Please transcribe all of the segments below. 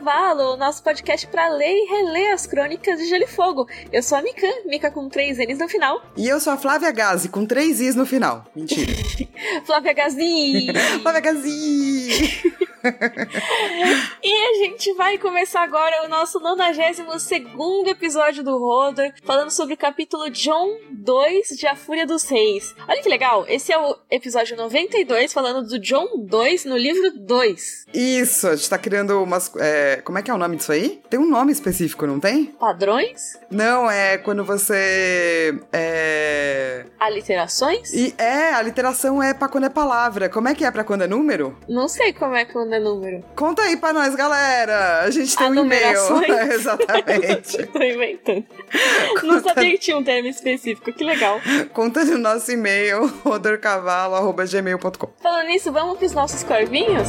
Cavalo, nosso podcast para ler e reler as crônicas de Gelo e Fogo. Eu sou a Mikan, Mika com três N's no final. E eu sou a Flávia Gazi, com três Is no final. Mentira. Flávia Gazi! Flávia Gazi! e a gente vai começar agora o nosso 92 episódio do Rodor, falando sobre o capítulo John 2 de A Fúria dos Reis. Olha que legal, esse é o episódio 92, falando do John 2 no livro 2. Isso, a gente tá criando umas. É, como é que é o nome disso aí? Tem um nome específico, não tem? Padrões? Não, é quando você. É. Aliterações? E é, a literação é pra quando é palavra. Como é que é pra quando é número? Não sei como é quando é número. Conta aí pra nós, galera. A gente tem a um e-mail. Exatamente. Tô inventando. Conta... Não sabia que tinha um termo específico. Que legal. Conta no nosso e-mail, rodorcavalo.gmail.com. Falando nisso, vamos pros nossos corvinhos?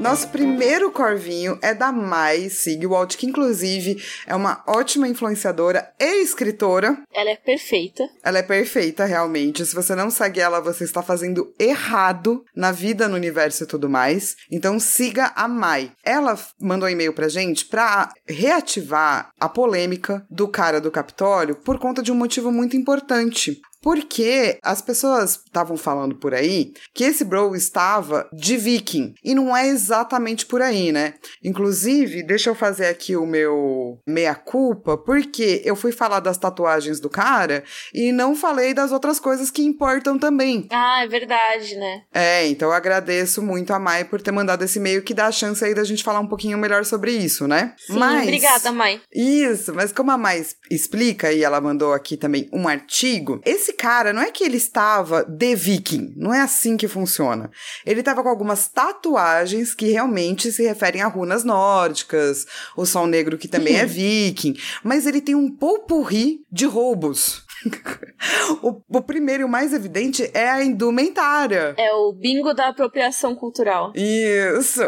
Nosso primeiro corvinho é da Mai Sigwald, que inclusive é uma ótima influenciadora e escritora. Ela é perfeita. Ela é perfeita, realmente. Se você não segue ela, você está fazendo errado na vida, no universo e tudo mais. Então siga a Mai. Ela mandou um e-mail pra gente pra reativar a polêmica do cara do Capitólio por conta de um motivo muito importante. Porque as pessoas estavam falando por aí que esse bro estava de viking. E não é exatamente por aí, né? Inclusive, deixa eu fazer aqui o meu meia-culpa, porque eu fui falar das tatuagens do cara e não falei das outras coisas que importam também. Ah, é verdade, né? É, então eu agradeço muito a Mai por ter mandado esse e-mail que dá a chance aí da gente falar um pouquinho melhor sobre isso, né? Sim, mas, obrigada, Mai. Isso, mas como a Mai explica e ela mandou aqui também um artigo, esse esse cara não é que ele estava de viking, não é assim que funciona. Ele estava com algumas tatuagens que realmente se referem a runas nórdicas, o sol negro que também é viking, mas ele tem um popurri de roubos. o, o, primeiro e o mais evidente é a indumentária. É o bingo da apropriação cultural. Isso.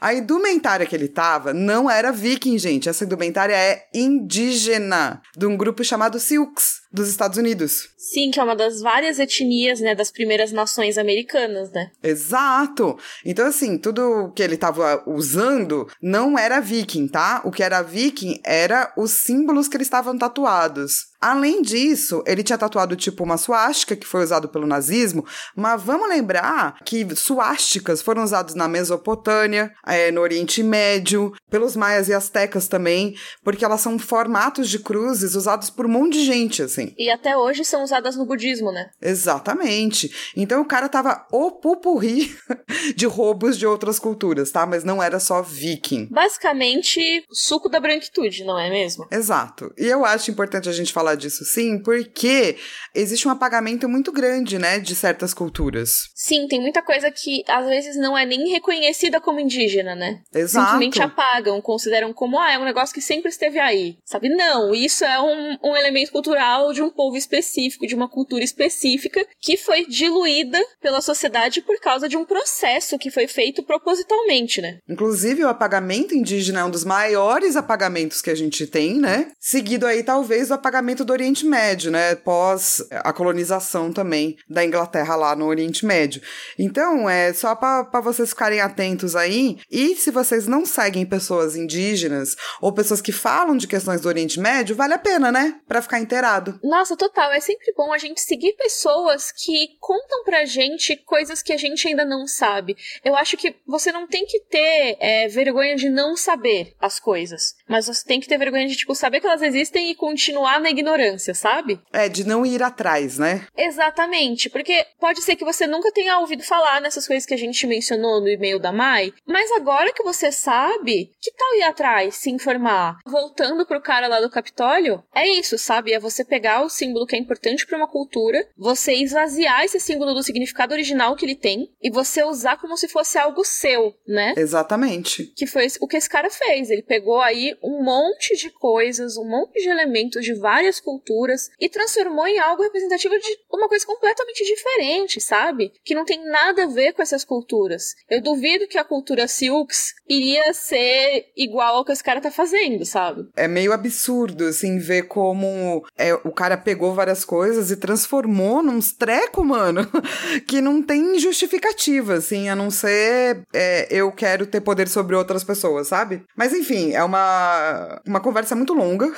A indumentária que ele tava não era viking, gente. Essa indumentária é indígena, de um grupo chamado Silks dos Estados Unidos. Sim, que é uma das várias etnias, né, das primeiras nações americanas, né? Exato. Então, assim, tudo que ele estava usando não era viking, tá? O que era viking era os símbolos que eles estavam tatuados. Além disso, ele tinha tatuado tipo uma suástica, que foi usado pelo nazismo, mas vamos lembrar que suásticas foram usados na Mesopotâmia, é, no Oriente Médio, pelos maias e astecas também, porque elas são formatos de cruzes usados por um monte de gente, assim. E até hoje são usadas no budismo, né? Exatamente. Então o cara tava o pupurri de roubos de outras culturas, tá? Mas não era só viking. Basicamente, suco da branquitude, não é mesmo? Exato. E eu acho importante a gente falar falar disso sim, porque existe um apagamento muito grande, né, de certas culturas. Sim, tem muita coisa que às vezes não é nem reconhecida como indígena, né? Exato. Simplesmente apagam, consideram como, ah, é um negócio que sempre esteve aí. Sabe? Não, isso é um, um elemento cultural de um povo específico, de uma cultura específica, que foi diluída pela sociedade por causa de um processo que foi feito propositalmente, né? Inclusive, o apagamento indígena é um dos maiores apagamentos que a gente tem, né? Seguido aí, talvez, o apagamento do Oriente Médio, né? Pós a colonização também da Inglaterra lá no Oriente Médio. Então, é só para vocês ficarem atentos aí. E se vocês não seguem pessoas indígenas ou pessoas que falam de questões do Oriente Médio, vale a pena, né? Para ficar inteirado. Nossa, total. É sempre bom a gente seguir pessoas que contam pra gente coisas que a gente ainda não sabe. Eu acho que você não tem que ter é, vergonha de não saber as coisas, mas você tem que ter vergonha de, tipo, saber que elas existem e continuar na ignorância ignorância, sabe? É, de não ir atrás, né? Exatamente, porque pode ser que você nunca tenha ouvido falar nessas coisas que a gente mencionou no e-mail da Mai, mas agora que você sabe, que tal ir atrás, se informar? Voltando pro cara lá do Capitólio, é isso, sabe? É você pegar o símbolo que é importante para uma cultura, você esvaziar esse símbolo do significado original que ele tem e você usar como se fosse algo seu, né? Exatamente. Que foi o que esse cara fez. Ele pegou aí um monte de coisas, um monte de elementos de várias culturas e transformou em algo representativo de uma coisa completamente diferente, sabe? Que não tem nada a ver com essas culturas. Eu duvido que a cultura Silks iria ser igual ao que esse cara tá fazendo, sabe? É meio absurdo, assim, ver como é, o cara pegou várias coisas e transformou num treco, mano, que não tem justificativa, assim, a não ser é, eu quero ter poder sobre outras pessoas, sabe? Mas enfim, é uma, uma conversa muito longa.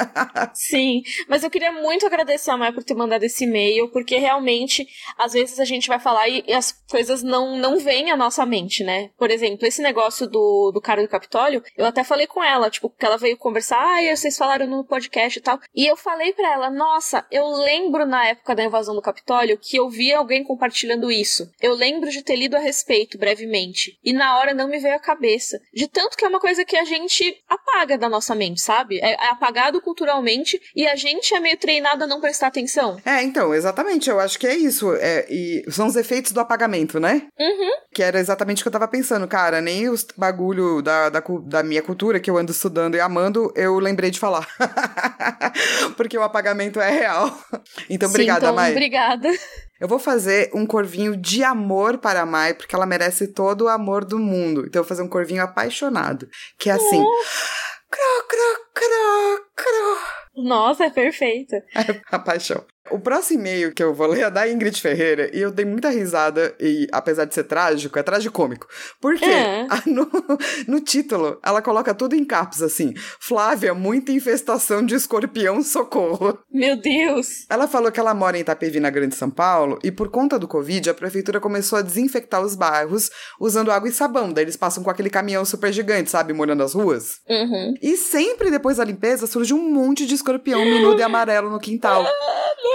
Sim, mas eu queria muito agradecer a Maia por ter mandado esse e-mail, porque realmente, às vezes a gente vai falar e, e as coisas não, não vêm à nossa mente, né? Por exemplo, esse negócio do, do cara do Capitólio, eu até falei com ela, tipo, que ela veio conversar, ah, vocês falaram no podcast e tal. E eu falei para ela, nossa, eu lembro na época da invasão do Capitólio que eu vi alguém compartilhando isso. Eu lembro de ter lido a respeito brevemente. E na hora não me veio à cabeça. De tanto que é uma coisa que a gente apaga da nossa mente, sabe? É, é apagado culturalmente e a gente é meio treinado a não prestar atenção. É, então, exatamente. Eu acho que é isso. É, e são os efeitos do apagamento, né? Uhum. Que era exatamente o que eu tava pensando, cara. Nem os bagulho da, da, da minha cultura que eu ando estudando e amando, eu lembrei de falar. Porque o apagamento é real. Então, obrigada, Sim, então, Mai. Obrigada. Eu vou fazer um corvinho de amor para a Mai, porque ela merece todo o amor do mundo. Então eu vou fazer um corvinho apaixonado, que é assim. Cro, cro, cro, cro. Nossa, é perfeita. É a paixão. O próximo e-mail que eu vou ler é da Ingrid Ferreira e eu dei muita risada e, apesar de ser trágico, é tragicômico. Porque É. no, no título ela coloca tudo em caps assim: Flávia, muita infestação de escorpião, socorro. Meu Deus. Ela falou que ela mora em Itapevi, na Grande São Paulo, e por conta do Covid, a prefeitura começou a desinfectar os bairros usando água e sabão. Daí eles passam com aquele caminhão super gigante, sabe, molhando as ruas. Uhum. E sempre depois da limpeza surge um monte de escorpião menudo e amarelo no quintal.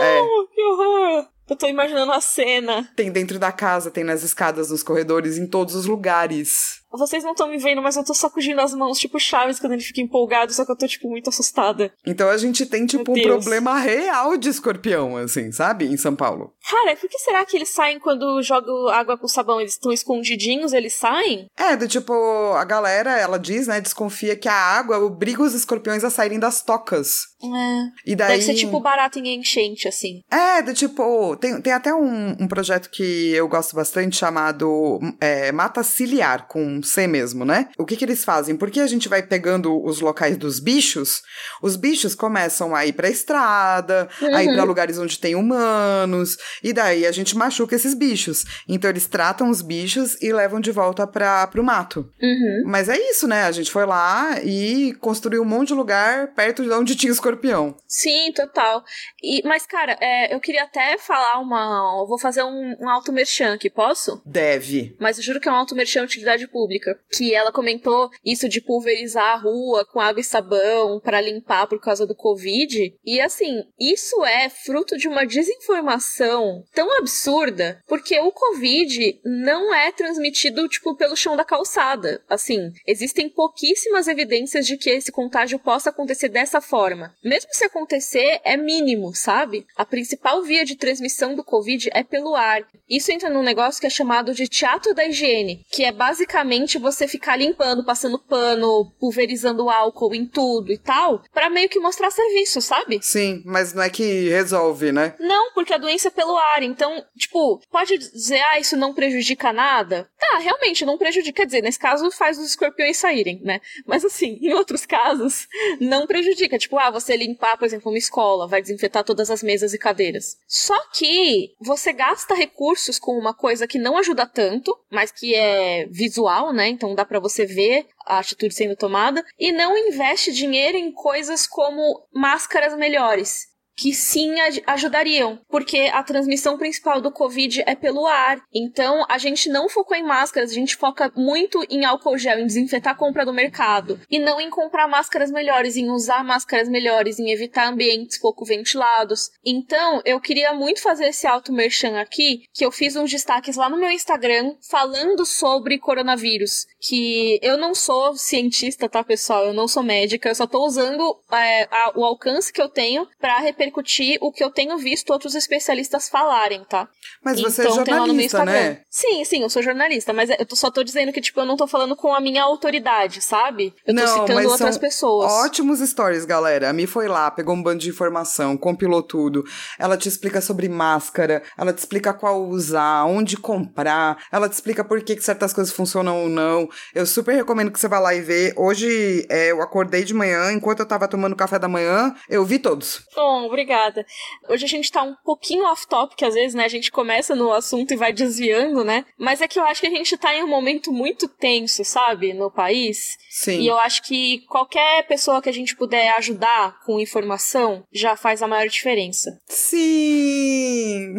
É. Oh, que horror. Eu tô imaginando a cena. Tem dentro da casa, tem nas escadas, nos corredores, em todos os lugares. Vocês não estão me vendo, mas eu tô sacudindo as mãos, tipo Chaves, quando ele fica empolgado, só que eu tô, tipo, muito assustada. Então a gente tem, tipo, um problema real de escorpião, assim, sabe? Em São Paulo. Cara, por que será que eles saem quando jogam água com sabão? Eles estão escondidinhos, eles saem? É, do tipo, a galera, ela diz, né, desconfia que a água obriga os escorpiões a saírem das tocas. É. E daí... Deve ser tipo barato em enchente, assim. É, do tipo, tem, tem até um, um projeto que eu gosto bastante chamado é, Mata Ciliar, com C mesmo, né? O que que eles fazem? Porque a gente vai pegando os locais dos bichos, os bichos começam a ir pra estrada, a ir Uhum. pra lugares onde tem humanos, e daí a gente machuca esses bichos. Então eles tratam os bichos e levam de volta pra, pro mato. Uhum. Mas é isso, né? A gente foi lá e construiu um monte de lugar perto de onde tinha escorpião. Sim, total. E, mas, cara, é, eu queria até falar uma. eu Vou fazer um, um auto merchan aqui, posso? Deve. Mas eu juro que é um auto merchan utilidade pública. Que ela comentou isso de pulverizar a rua com água e sabão pra limpar por causa do Covid. E assim, isso é fruto de uma desinformação tão absurda, porque o Covid não é transmitido, tipo, pelo chão da calçada. Assim, existem pouquíssimas evidências de que esse contágio possa acontecer dessa forma. Mesmo se acontecer, é mínimo, sabe? A principal via de transmissão do Covid é pelo ar. Isso entra num negócio que é chamado de teatro da higiene, que é basicamente você ficar limpando, passando pano, pulverizando álcool em tudo e tal, pra meio que mostrar serviço, sabe? Sim, mas não é que resolve, né? Não, porque a doença é pelo ar. Então, tipo, pode dizer, ah, isso não prejudica nada? Tá, realmente não prejudica. Quer dizer, nesse caso faz os escorpiões saírem, né? Mas assim, em outros casos, não prejudica. Tipo, ah, você limpar, por exemplo, uma escola, vai desinfetar todas as mesas e cadeiras. Só que você gasta recursos com uma coisa que não ajuda tanto, mas que é visual, né? Então dá pra você ver a atitude sendo tomada, e não investe dinheiro em coisas como máscaras melhores que sim aj- ajudariam, porque a transmissão principal do Covid é pelo ar. Então, a gente não focou em máscaras, a gente foca muito em álcool gel, em desinfetar a compra do mercado, e não em comprar máscaras melhores, em usar máscaras melhores, em evitar ambientes pouco ventilados. Então, eu queria muito fazer esse auto merchan aqui, que eu fiz uns destaques lá no meu Instagram falando sobre coronavírus, que eu não sou cientista, tá, pessoal? Eu não sou médica, eu só tô usando é, a- o alcance que eu tenho pra repercutir repercutir o que eu tenho visto outros especialistas falarem, tá? Mas você é então, jornalista, né? Sim, sim, eu sou jornalista, mas eu só tô dizendo que, tipo, eu não tô falando com a minha autoridade, sabe? Eu tô Não, citando outras pessoas. Ótimos stories, galera. A Mi foi lá, pegou um bando de informação, compilou tudo. Ela te explica sobre máscara, ela te explica qual usar, onde comprar, ela te explica por que, que certas coisas funcionam ou não. Eu super recomendo que você vá lá e vê. Hoje é, eu acordei de manhã, enquanto eu tava tomando café da manhã, eu vi todos. Bom, obrigada. Hoje a gente tá um pouquinho off-topic, às vezes, né? A gente começa no assunto e vai desviando, né? Mas é que eu acho que a gente tá em um momento muito tenso, sabe? No país. Sim. E eu acho que qualquer pessoa que a gente puder ajudar com informação já faz a maior diferença. Sim!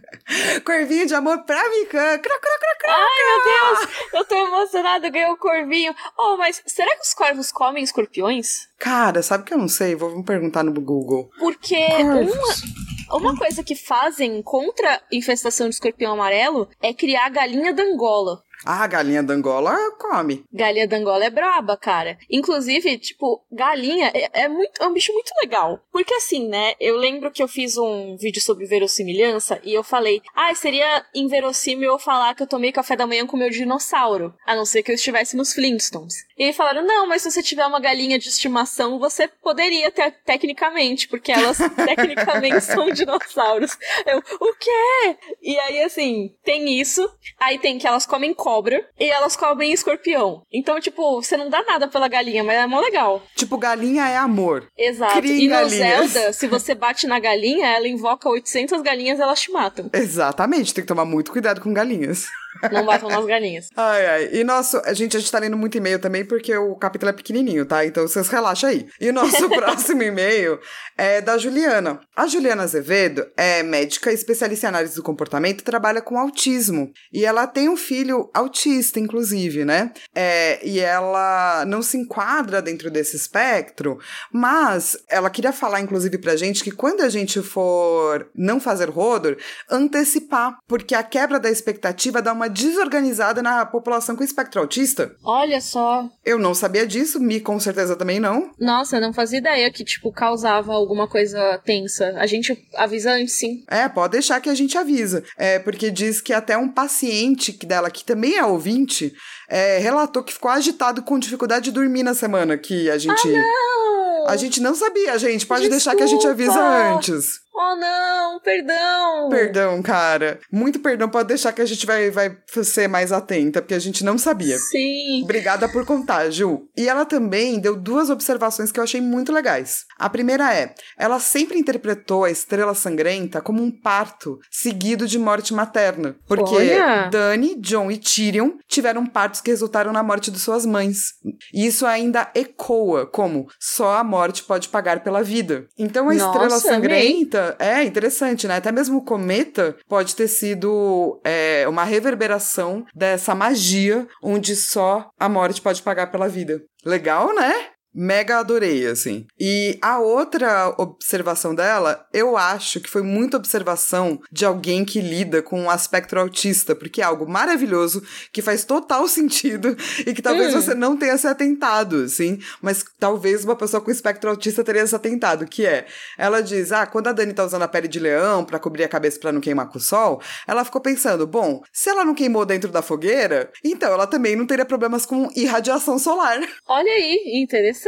Corvinho de amor pra Mikan. Cra, cra, cra, cra. Ai, meu Deus! Eu tô emocionada, ganhei o corvinho. Oh, mas será que os corvos comem escorpiões? Cara, sabe que eu não sei? Vou perguntar no Google. Porque uma, uma coisa que fazem contra a infestação de escorpião amarelo é criar galinha da Angola. Ah, galinha da Angola come. Galinha da Angola é braba, cara. Inclusive, tipo, galinha é, é muito, é um bicho muito legal. Porque assim, né? Eu lembro que eu fiz um vídeo sobre verossimilhança e eu falei, ah, seria inverossímil eu falar que eu tomei café da manhã com meu dinossauro, a não ser que eu estivesse nos Flintstones. E aí falaram, não, mas se você tiver uma galinha de estimação, você poderia ter tecnicamente, porque elas tecnicamente são dinossauros. Eu, o quê? E aí, assim, tem isso. Aí tem que elas comem cobra e elas comem escorpião. Então, tipo, você não dá nada pela galinha, mas é mó legal. Tipo, galinha é amor. Exato. Criem e no galinhas. Zelda, se você bate na galinha, ela invoca 800 galinhas e elas te matam. Exatamente, tem que tomar muito cuidado com galinhas. Não batam nas galinhas. Ai, ai. E nosso. A gente, a gente tá lendo muito e-mail também porque o capítulo é pequenininho, tá? Então vocês relaxam aí. E o nosso próximo e-mail é da Juliana. A Juliana Azevedo é médica especialista em análise do comportamento trabalha com autismo. E ela tem um filho autista, inclusive, né? É, e ela não se enquadra dentro desse espectro, mas ela queria falar, inclusive, pra gente que quando a gente for não fazer rodor, antecipar, porque a quebra da expectativa dá uma desorganizada na população com espectro autista. Olha só. Eu não sabia disso, Mi com certeza também não. Nossa, eu não fazia ideia que, tipo, causava alguma coisa tensa. A gente avisa antes, sim. É, pode deixar que a gente avisa. É, porque diz que até um paciente dela, que também é ouvinte, é, relatou que ficou agitado com dificuldade de dormir na semana que a gente. Não! A gente não sabia, gente. Pode deixar que a gente avisa Desculpa. antes. Oh, não! Perdão! Perdão, cara. Muito perdão. Pode deixar que a gente vai, vai ser mais atenta, porque a gente não sabia. Sim. Obrigada por contar, Ju. E ela também deu duas observações que eu achei muito legais. A primeira é: ela sempre interpretou a estrela sangrenta como um parto seguido de morte materna. Porque Olha! Dani, John e Tyrion tiveram partos que resultaram na morte de suas mães. E isso ainda ecoa como só a morte pode pagar pela vida. Então a estrela Nossa, sangrenta é interessante, né? Até mesmo o cometa pode ter sido é, uma reverberação dessa magia onde só a morte pode pagar pela vida. Legal, né? Mega adorei, assim. E a outra observação dela, eu acho que foi muita observação de alguém que lida com um aspecto autista, porque é algo maravilhoso, que faz total sentido e que talvez Hum. você não tenha se atentado, assim, mas talvez uma pessoa com espectro autista teria se atentado, que é, ela diz, ah, quando a Dani tá usando a pele de leão pra cobrir a cabeça pra não queimar com o sol, ela ficou pensando, bom, se ela não queimou dentro da fogueira, então ela também não teria problemas com irradiação solar. Olha aí, interessante.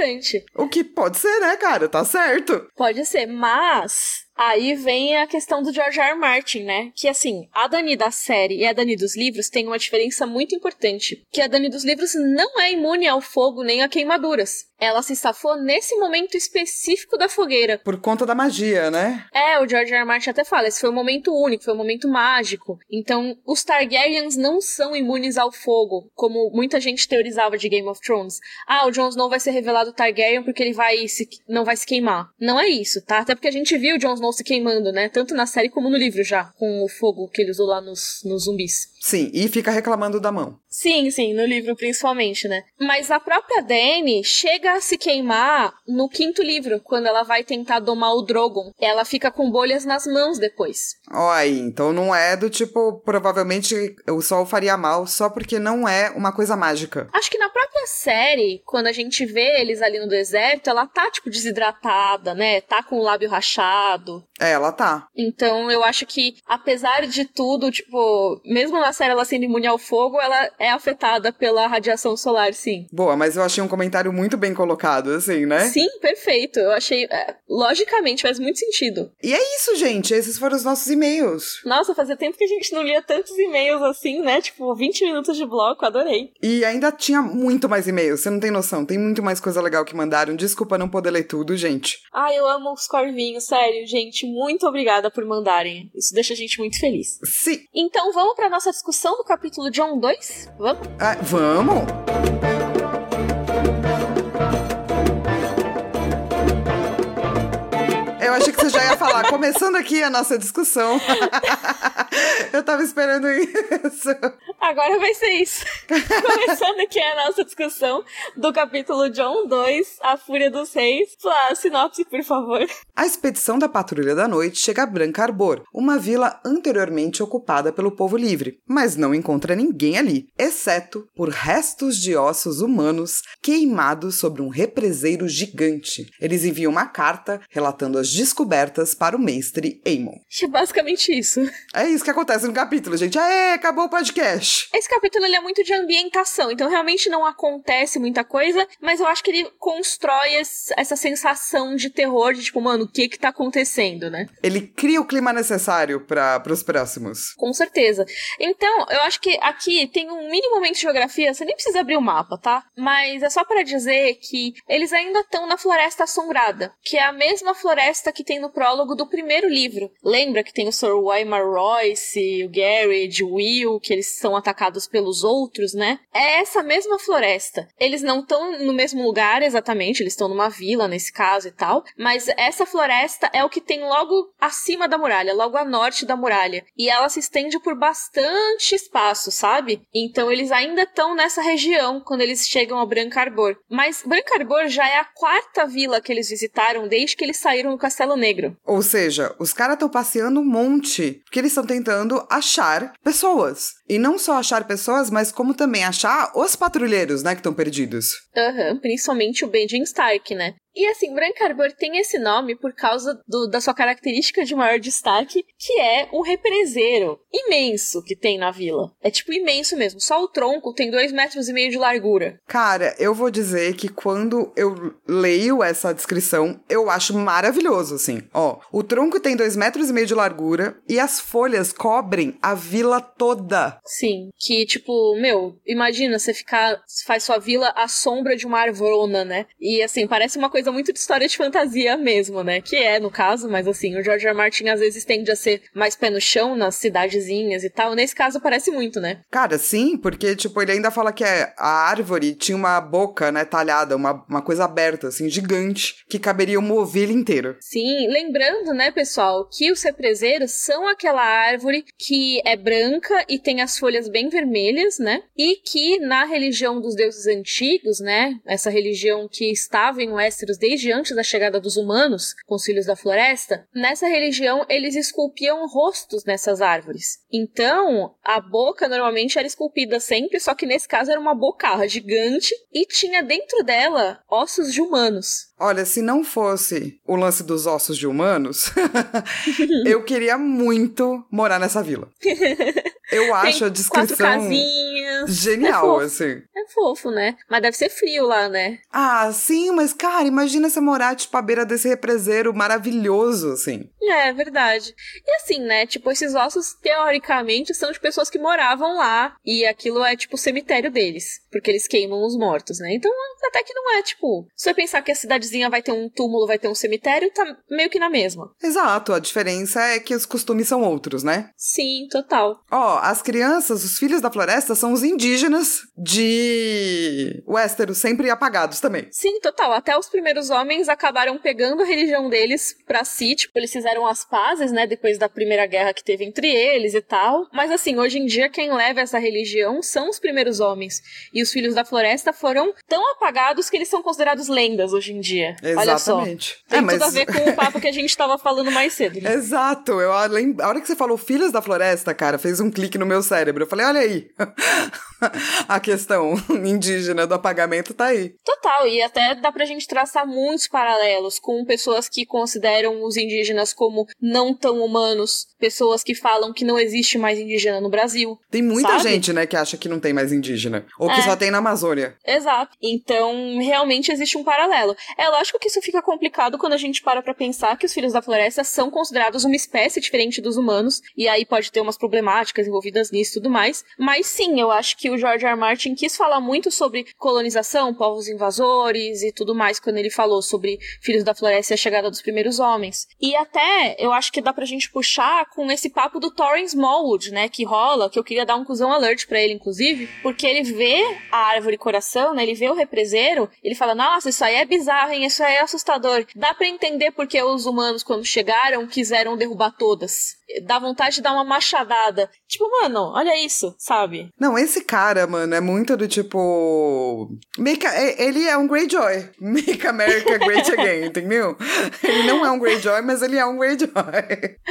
O que pode ser, né, cara? Tá certo. Pode ser, mas aí vem a questão do George R. R. Martin, né? Que assim, a Dani da série e a Dani dos livros tem uma diferença muito importante. Que a Dani dos livros não é imune ao fogo nem a queimaduras. Ela se safou nesse momento específico da fogueira. Por conta da magia, né? É, o George R. R. Martin até fala, esse foi um momento único, foi um momento mágico. Então, os Targaryens não são imunes ao fogo, como muita gente teorizava de Game of Thrones. Ah, o Jon Snow vai ser revelado Targaryen porque ele vai se, não vai se queimar. Não é isso, tá? Até porque a gente viu o Jon Snow se queimando, né? Tanto na série como no livro já, com o fogo que ele usou lá nos, nos zumbis. Sim, e fica reclamando da mão. Sim, sim, no livro principalmente, né? Mas a própria Dany chega a se queimar no quinto livro, quando ela vai tentar domar o Drogon. Ela fica com bolhas nas mãos depois. Ó, aí, então não é do tipo, provavelmente o sol faria mal só porque não é uma coisa mágica. Acho que na própria série, quando a gente vê eles ali no deserto, ela tá, tipo, desidratada, né? Tá com o lábio rachado. É, ela tá. Então eu acho que, apesar de tudo, tipo, mesmo na série ela sendo imune ao fogo, ela é afetada pela radiação solar, sim. Boa, mas eu achei um comentário muito bem colocado, assim, né? Sim, perfeito. Eu achei. É, logicamente, faz muito sentido. E é isso, gente. Esses foram os nossos e-mails. Nossa, fazia tempo que a gente não lia tantos e-mails assim, né? Tipo, 20 minutos de bloco, adorei. E ainda tinha muito mais e-mails, você não tem noção. Tem muito mais coisa legal que mandaram. Desculpa não poder ler tudo, gente. Ah, eu amo os corvinhos, sério, gente muito obrigada por mandarem. Isso deixa a gente muito feliz. Sim. Então vamos para nossa discussão do capítulo John 2? Vamos? Ah, vamos? Eu achei que você já ia falar, começando aqui a nossa discussão. Eu tava esperando isso. Agora vai ser isso. Começando aqui a nossa discussão do capítulo John 2, A Fúria dos Reis. Flá, sinopse, por favor. A expedição da Patrulha da Noite chega a Branca Arbor, uma vila anteriormente ocupada pelo povo livre, mas não encontra ninguém ali, exceto por restos de ossos humanos queimados sobre um represeiro gigante. Eles enviam uma carta relatando as descobertas para o mestre Aemon. É basicamente isso. É isso que acontece no capítulo, gente. Aê, acabou o podcast. Esse capítulo ele é muito de ambientação, então realmente não acontece muita coisa, mas eu acho que ele constrói essa sensação de terror, de tipo, mano, o que que tá acontecendo, né? Ele cria o clima necessário para os próximos. Com certeza. Então, eu acho que aqui tem um mínimo momento de geografia, você nem precisa abrir o mapa, tá? Mas é só para dizer que eles ainda estão na Floresta Assombrada, que é a mesma floresta que tem no prólogo do primeiro livro. Lembra que tem o Sir Weimar Royce, o Garrett, o Will, que eles são atacados pelos outros, né? É essa mesma floresta. Eles não estão no mesmo lugar exatamente, eles estão numa vila nesse caso e tal, mas essa floresta é o que tem logo acima da muralha, logo a norte da muralha. E ela se estende por bastante espaço, sabe? Então eles ainda estão nessa região quando eles chegam ao Brancarbor. Mas Brancarbor já é a quarta vila que eles visitaram desde que eles saíram do Castelo Negro. Ou seja, os caras estão passeando um monte, porque eles estão tentando achar pessoas. E não só achar pessoas, mas como também achar os patrulheiros, né, que estão perdidos. Aham, uhum, principalmente o Benjamin Stark, né? E assim, Brancarbor tem esse nome por causa do, da sua característica de maior destaque, que é o represeiro imenso que tem na vila. É tipo imenso mesmo. Só o tronco tem dois metros e meio de largura. Cara, eu vou dizer que quando eu leio essa descrição, eu acho maravilhoso, assim. Ó, o tronco tem dois metros e meio de largura e as folhas cobrem a vila toda. Sim, que tipo, meu, imagina você ficar, faz sua vila à sombra de uma arvorona, né? E assim, parece uma coisa muito de história de fantasia mesmo, né? Que é, no caso, mas assim, o George R. Martin às vezes tende a ser mais pé no chão nas cidadezinhas e tal. Nesse caso parece muito, né? Cara, sim, porque, tipo, ele ainda fala que é, a árvore tinha uma boca, né, talhada, uma, uma coisa aberta, assim, gigante, que caberia uma ovelha inteira. Sim, lembrando, né, pessoal, que os represeiros são aquela árvore que é branca e tem as folhas bem vermelhas, né? E que na religião dos deuses antigos, né? Essa religião que estava em Westeros desde antes da chegada dos humanos, com os filhos da floresta, nessa religião eles esculpiam rostos nessas árvores. Então, a boca normalmente era esculpida sempre, só que nesse caso era uma bocarra gigante e tinha dentro dela ossos de humanos. Olha, se não fosse o lance dos ossos de humanos, eu queria muito morar nessa vila. Eu acho Tem a descrição genial, é assim. É fofo, né? Mas deve ser frio lá, né? Ah, sim, mas cara, imagina você morar tipo à beira desse represeiro maravilhoso, assim. É, é verdade. E assim, né? Tipo, esses ossos teoricamente são de pessoas que moravam lá e aquilo é tipo o cemitério deles, porque eles queimam os mortos, né? Então, até que não é tipo, se você pensar que a cidadezinha vai ter um túmulo, vai ter um cemitério, tá meio que na mesma. Exato, a diferença é que os costumes são outros, né? Sim, total. Ó, as crianças, os filhos da floresta são os indígenas de Westeros, sempre apagados também. Sim, total. Até os primeiros homens acabaram pegando a religião deles pra si, tipo, eles fizeram as pazes, né, depois da primeira guerra que teve entre eles e tal. Mas assim, hoje em dia quem leva essa religião são os primeiros homens. E os filhos da floresta foram tão apagados que eles são considerados lendas hoje em dia. Exatamente. Olha só. Tem é, mas... tudo a ver com o papo que a gente tava falando mais cedo. Né? Exato. Eu, a hora que você falou filhos da floresta, cara, fez um clique no meu cérebro. Eu falei, olha aí a questão. indígena do apagamento tá aí. Total, e até dá pra gente traçar muitos paralelos com pessoas que consideram os indígenas como não tão humanos, pessoas que falam que não existe mais indígena no Brasil. Tem muita sabe? gente, né, que acha que não tem mais indígena. Ou que É. só tem na Amazônia. Exato. Então, realmente existe um paralelo. É lógico que isso fica complicado quando a gente para pra pensar que os filhos da floresta são considerados uma espécie diferente dos humanos, e aí pode ter umas problemáticas envolvidas nisso e tudo mais. Mas sim, eu acho que o George R. R. Martin quis falar muito sobre colonização, povos invasores e tudo mais quando ele falou sobre filhos da floresta e a chegada dos primeiros homens. E até eu acho que dá pra gente puxar com esse papo do Thorin Smallwood, né, que rola, que eu queria dar um cuzão alert pra ele, inclusive, porque ele vê a árvore coração, né, ele vê o represeiro, ele fala, nossa, isso aí é bizarro, hein, isso aí é assustador. Dá pra entender porque os humanos, quando chegaram, quiseram derrubar todas. Dá vontade de dar uma machadada. Tipo, mano, olha isso, sabe? Não, esse cara, mano, é muito do tipo. Make a- é- ele é um Greyjoy. Make America Great Again, entendeu? Ele não é um Greyjoy, mas ele é um Greyjoy.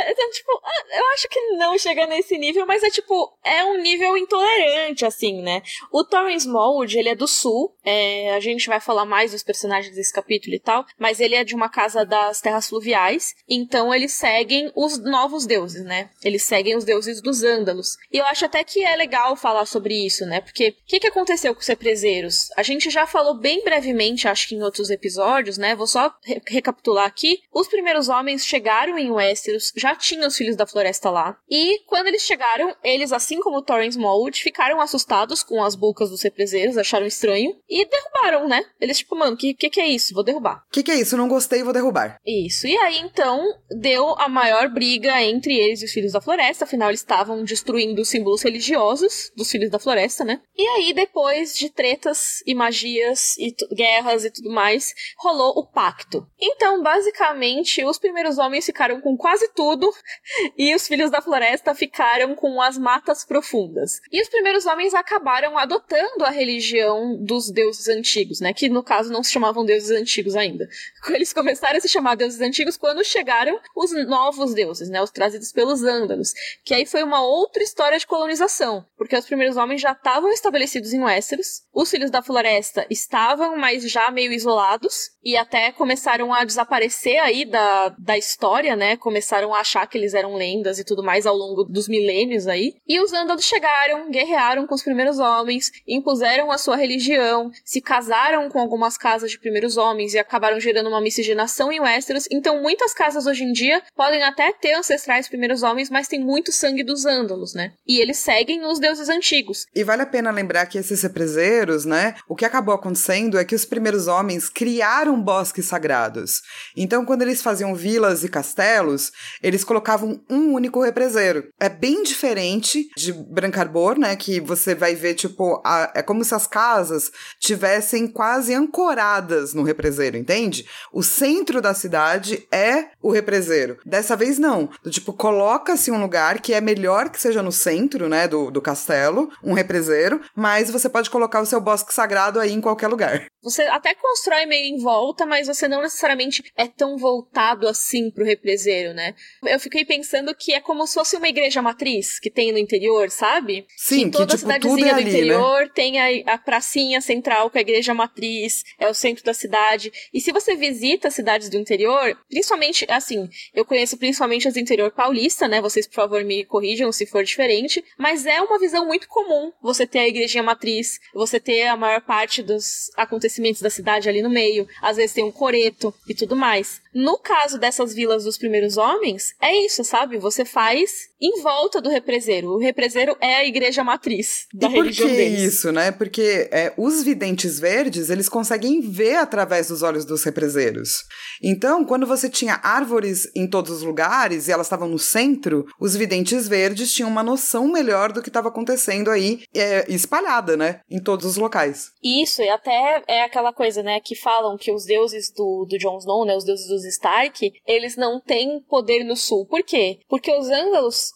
É, então, tipo, eu acho que não chega nesse nível, mas é tipo, é um nível intolerante, assim, né? O Thorin Smallwood, ele é do sul, é, a gente vai falar mais dos personagens desse capítulo e tal, mas ele é de uma casa das terras fluviais, então eles seguem os novos deuses, né? Eles seguem os deuses dos Ândalos. E eu acho até que é legal falar sobre isso, né? Porque o que, que aconteceu com os represeiros? A gente já falou bem brevemente, acho que em outros episódios, né? Vou só re- recapitular aqui. Os primeiros homens chegaram em Westeros, já tinham os filhos da floresta lá. E quando eles chegaram, eles, assim como Thorin Smallwood, ficaram assustados com as bocas dos represeiros, acharam estranho e derrubaram, né? Eles, tipo, mano, que, que que é isso? Vou derrubar. O que, que é isso? Não gostei, vou derrubar. Isso. E aí, então, deu a maior briga entre eles e os Filhos da Floresta. Afinal, eles estavam destruindo os símbolos religiosos dos Filhos da Floresta, né? E aí, depois de tretas e magias e guerras e tudo mais, rolou o pacto. Então, basicamente, os primeiros homens ficaram com quase tudo e os Filhos da Floresta ficaram com as matas profundas. E os primeiros homens acabaram adotando a religião dos deuses antigos, né? Que no caso não se chamavam deuses antigos ainda. Eles começaram a se chamar deuses antigos quando chegaram os novos deuses, né? Os trazidos pelos ândalos. Que aí foi uma outra história de colonização. Porque os primeiros homens já estavam estabelecidos em Westeros. Os filhos da floresta estavam, mas já meio isolados. E até começaram a desaparecer aí da, da história, né? Começaram a achar que eles eram lendas e tudo mais ao longo dos milênios aí. E os ândalos chegaram, guerrearam com os primeiros homens, impuseram a sua religião, se casaram com algumas casas de primeiros homens e acabaram gerando uma miscigenação em Westeros. Então, muitas casas hoje em dia podem até ter ancestrais primeiros homens, mas tem muito sangue dos ândalos, né? E eles seguem os deuses antigos. E vale a pena lembrar que esses represeiros, né? O que acabou acontecendo é que os primeiros homens criaram bosques sagrados. Então, quando eles faziam vilas e castelos, eles colocavam um único represeiro. É bem diferente de Brancarbor, né? Que você vai ver, tipo, a- é como se as casas tivessem quase ancoradas no represeiro, entende? O centro da cidade é o represeiro. Dessa vez, não. Do tipo, coloca-se um lugar que é melhor que seja no centro, né, do, do castelo, um represeiro, mas você pode colocar o seu bosque sagrado aí em qualquer lugar. Você até constrói meio em volta, mas você não necessariamente é tão voltado assim pro represeiro, né? Eu fiquei pensando que é como se fosse uma igreja matriz que tem no interior, sabe? Sim, que que, toda tipo, tudo cidadezinha é do ali, né? interior tem a, a pracinha central com a igreja matriz, é o centro da cidade. E se você visita cidades do interior, principalmente, assim, eu conheço principalmente as do interior paulista, né? Vocês, por favor, me corrijam se for diferente. Mas é uma visão muito comum você ter a igrejinha matriz, você ter a maior parte dos acontecimentos da cidade ali no meio. Às vezes tem um coreto e tudo mais. No caso dessas vilas dos primeiros homens, é isso, sabe? Você faz em volta do represeiro. O represeiro é a igreja matriz da e por religião que deles. isso, né? Porque é, os videntes verdes, eles conseguem ver através dos olhos dos represeiros. Então, quando você tinha árvores em todos os lugares e elas estavam no centro, os videntes verdes tinham uma noção melhor do que estava acontecendo aí, é, espalhada, né? Em todos os locais. Isso, e até é aquela coisa, né, que falam que os deuses do, do Jon Snow, né, os deuses dos Stark, eles não têm poder no sul. Por quê? Porque os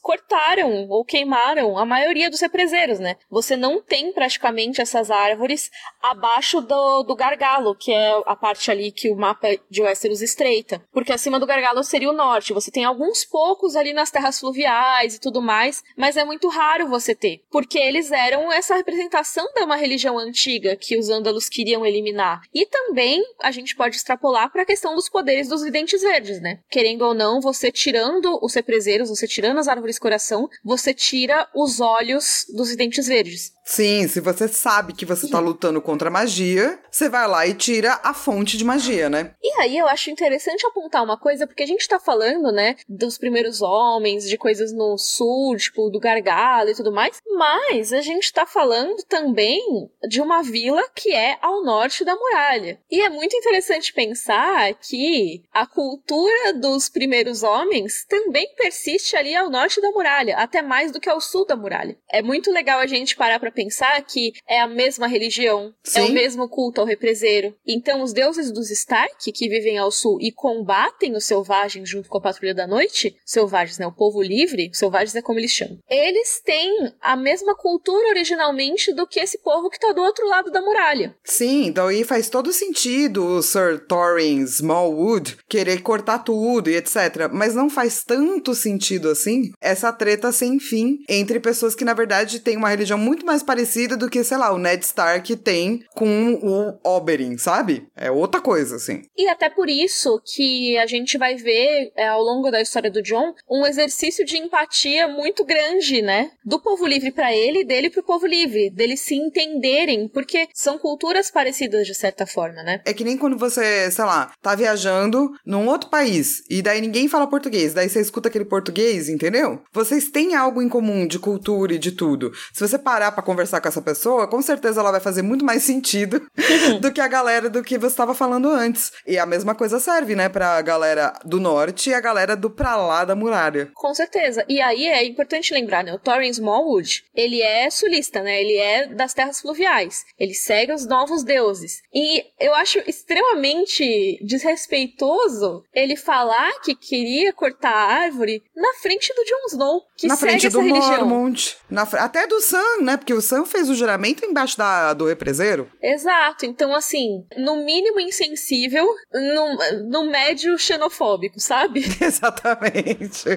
cortaram ou queimaram a maioria dos represeiros, né? Você não tem praticamente essas árvores abaixo do, do gargalo, que é a parte ali que o mapa de Westeros estreita. Porque acima do gargalo seria o norte. Você tem alguns poucos ali nas terras fluviais e tudo mais, mas é muito raro você ter. Porque eles eram essa representação de uma religião antiga que os ândalos queriam eliminar. E também a gente pode extrapolar para a questão dos poderes dos videntes verdes, né? Querendo ou não, você tirando os represeiros, você tirando as árvores coração, você tira os olhos dos videntes verdes. Sim, se você sabe que você tá lutando contra a magia, você vai lá e tira a fonte de magia, né? E aí eu acho interessante apontar uma coisa, porque a gente tá falando, né, dos primeiros homens, de coisas no sul, tipo, do gargalo e tudo mais, mas a gente tá falando também de uma vila que é ao norte da muralha. E é muito interessante pensar que a cultura dos primeiros homens também persiste ali ao norte da muralha, até mais do que ao sul da muralha. É muito legal a gente parar pra pensar que é a mesma religião, Sim. é o mesmo culto ao represeiro. Então, os deuses dos Stark, que vivem ao sul e combatem os selvagens junto com a Patrulha da Noite, selvagens, né? O povo livre, selvagens é como eles chamam. Eles têm a mesma cultura originalmente do que esse povo que tá do outro lado da muralha. Sim, então aí faz todo sentido o Sir Thorin Smallwood querer cortar tudo e etc. Mas não faz tanto sentido assim essa treta sem fim entre pessoas que, na verdade, têm uma religião muito mais mais parecida do que, sei lá, o Ned Stark tem com o Oberyn, sabe? É outra coisa, assim. E até por isso que a gente vai ver é, ao longo da história do John um exercício de empatia muito grande, né? Do povo livre para ele e dele pro povo livre, deles se entenderem, porque são culturas parecidas de certa forma, né? É que nem quando você, sei lá, tá viajando num outro país e daí ninguém fala português, daí você escuta aquele português, entendeu? Vocês têm algo em comum de cultura e de tudo. Se você parar para conversar com essa pessoa, com certeza ela vai fazer muito mais sentido do que a galera do que você estava falando antes. E a mesma coisa serve, né, pra galera do norte e a galera do pra lá da muralha. Com certeza. E aí é importante lembrar, né, o Thorin Smallwood, ele é sulista, né, ele é das terras fluviais. Ele segue os novos deuses. E eu acho extremamente desrespeitoso ele falar que queria cortar a árvore na frente do Jon Snow, que na segue frente essa do religião. Mormont, na, até do Sam, né, porque o Sam fez o juramento embaixo da, do represeiro. Exato. Então, assim, no mínimo insensível, no, no médio xenofóbico, sabe? Exatamente.